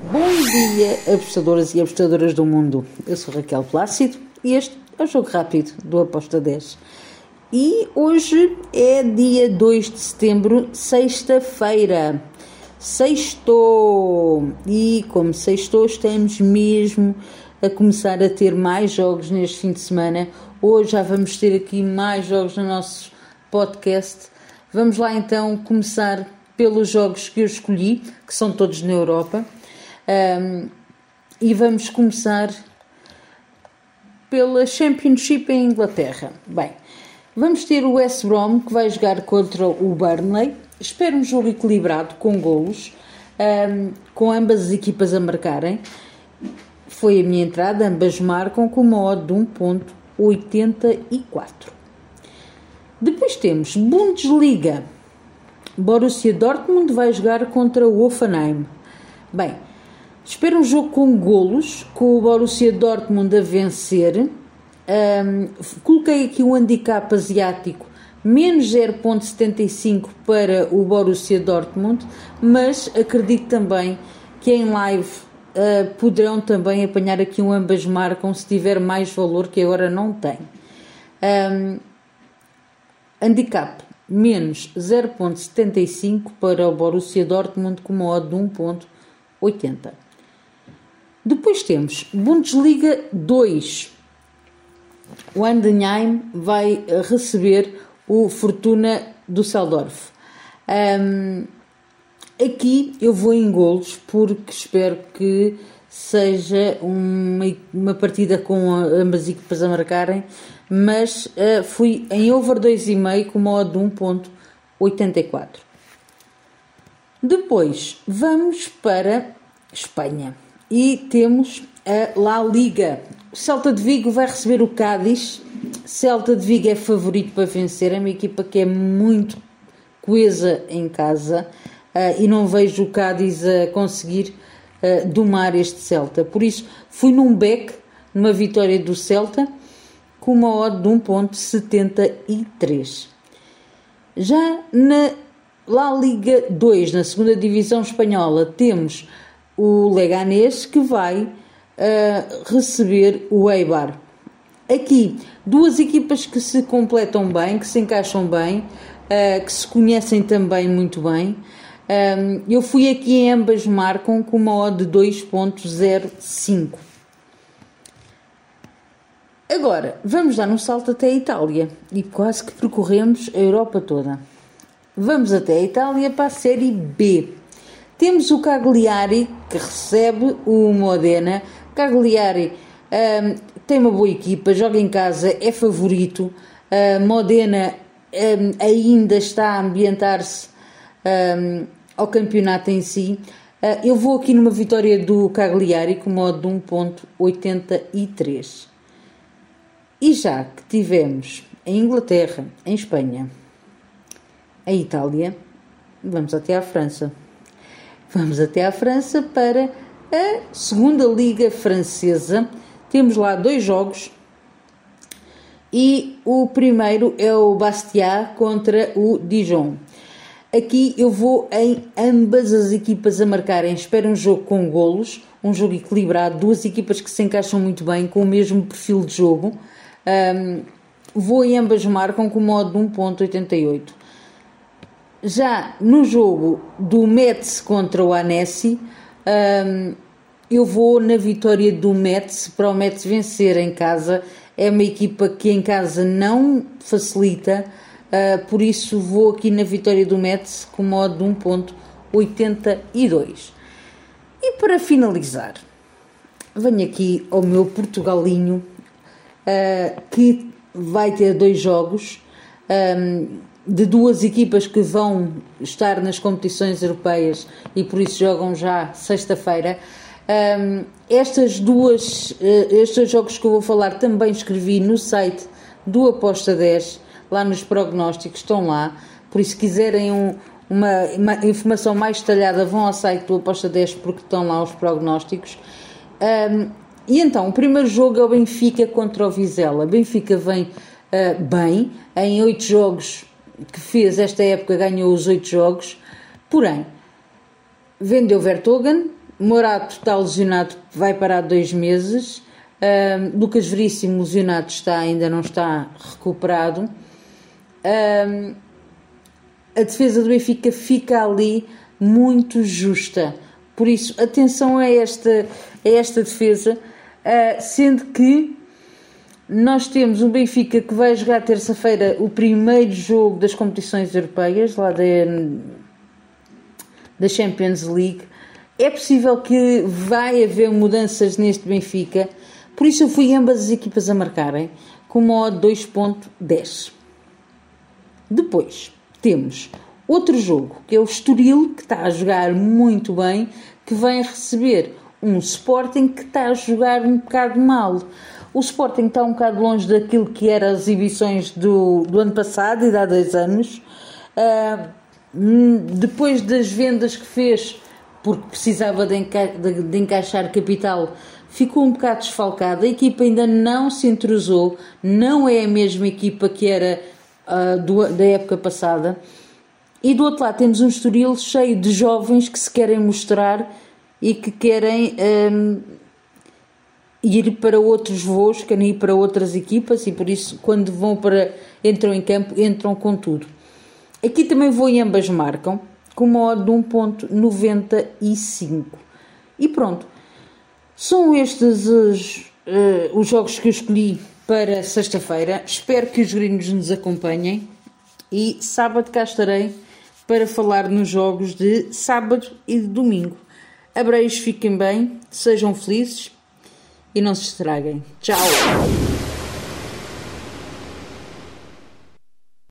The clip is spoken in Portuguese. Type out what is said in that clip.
Bom dia, apostadoras e apostadoras do mundo. Eu sou Raquel Plácido e este é o Jogo Rápido do Aposta 10. E hoje é dia 2 de setembro, sexta-feira. Sextou! E como sextou, estamos mesmo a começar a ter mais jogos neste fim de semana. Hoje já vamos ter aqui mais jogos no nosso podcast. Vamos lá então começar pelos jogos que eu escolhi, que são todos na Europa. Um, e vamos começar pela Championship em Inglaterra. Bem, vamos ter o West Brom que vai jogar contra o Burnley. Espero um jogo equilibrado com golos, um, com ambas as equipas a marcarem. Foi a minha entrada, ambas marcam com uma odd de 1.84. Depois temos Bundesliga. Borussia Dortmund vai jogar contra o Hoffenheim. Bem, Espero um jogo com golos, com o Borussia Dortmund a vencer. Um, coloquei aqui um handicap asiático menos 0.75 para o Borussia Dortmund, mas acredito também que em live uh, poderão também apanhar aqui um ambas marcam se tiver mais valor que agora não tem. Um, handicap menos 0.75 para o Borussia Dortmund com uma odd de 1.80. Depois temos Bundesliga 2. O Andenheim vai receber o Fortuna do Seldorf. Um, aqui eu vou em golos porque espero que seja uma, uma partida com ambas equipas a marcarem, mas uh, fui em over 2,5 com uma odd de 1.84. Depois vamos para Espanha e temos a La Liga. O Celta de Vigo vai receber o Cádiz. Celta de Vigo é favorito para vencer, é uma equipa que é muito coesa em casa uh, e não vejo o Cádiz a conseguir uh, domar este Celta. Por isso, fui num back, numa vitória do Celta, com uma odd de 1.73. Já na La Liga 2, na segunda divisão espanhola, temos o Leganés que vai uh, receber o Eibar. Aqui, duas equipas que se completam bem, que se encaixam bem, uh, que se conhecem também muito bem. Um, eu fui aqui em ambas marcam com uma odd de 2.05. Agora, vamos dar um salto até a Itália e quase que percorremos a Europa toda. Vamos até a Itália para a Série B. Temos o Cagliari que recebe o Modena. Cagliari um, tem uma boa equipa, joga em casa, é favorito. Uh, Modena um, ainda está a ambientar-se um, ao campeonato em si. Uh, eu vou aqui numa vitória do Cagliari com modo de 1.83. E já que tivemos em Inglaterra, em Espanha, em Itália, vamos até à França. Vamos até à França para a segunda Liga Francesa. Temos lá dois jogos e o primeiro é o Bastia contra o Dijon. Aqui eu vou em ambas as equipas a marcarem. Espero um jogo com golos, um jogo equilibrado, duas equipas que se encaixam muito bem, com o mesmo perfil de jogo. Um, vou em ambas marcam com o modo de 1.88. Já no jogo do Metz contra o Annecy, um, eu vou na vitória do Metz para o Metz vencer em casa. É uma equipa que em casa não facilita, uh, por isso vou aqui na vitória do Metz com modo de 1.82. E para finalizar, venho aqui ao meu Portugalinho, uh, que vai ter dois jogos. Um, de duas equipas que vão estar nas competições europeias e por isso jogam já sexta-feira. Um, estas duas, uh, estes jogos que eu vou falar também escrevi no site do Aposta 10, lá nos prognósticos, estão lá. Por isso, se quiserem um, uma, uma, informação mais detalhada, vão ao site do Aposta 10 porque estão lá os prognósticos. Um, e então, o primeiro jogo é o Benfica contra o Vizela. Benfica vem uh, bem, em oito jogos que fez esta época ganhou os oito jogos, porém vendeu Vertogen, Morato está lesionado, vai parar dois meses. Lucas Veríssimo lesionado está, ainda não está recuperado. A defesa do Benfica fica ali muito justa. Por isso, atenção a esta, a esta defesa, uh, sendo que nós temos o Benfica que vai jogar terça-feira o primeiro jogo das competições europeias, lá da, da Champions League. É possível que vai haver mudanças neste Benfica, por isso eu fui ambas as equipas a marcarem com modo 2.10. Depois temos outro jogo, que é o Estoril, que está a jogar muito bem, que vem receber um Sporting que está a jogar um bocado mal. O Sporting está um bocado longe daquilo que eram as exibições do, do ano passado e de há dois anos. Uh, depois das vendas que fez, porque precisava de, enca de, de encaixar capital, ficou um bocado desfalcada. A equipa ainda não se entrosou, não é a mesma equipa que era uh, do, da época passada. E do outro lado temos um Estoril cheio de jovens que se querem mostrar e que querem um, ir para outros voos, querem ir para outras equipas e por isso quando vão para entram em campo entram com tudo. Aqui também vou em ambas marcam com modo de 1.95 e pronto. São estes os, uh, os jogos que eu escolhi para sexta-feira. Espero que os gringos nos acompanhem e sábado cá estarei para falar nos jogos de sábado e de domingo. Abreios, fiquem bem, sejam felizes e não se estraguem. Tchau!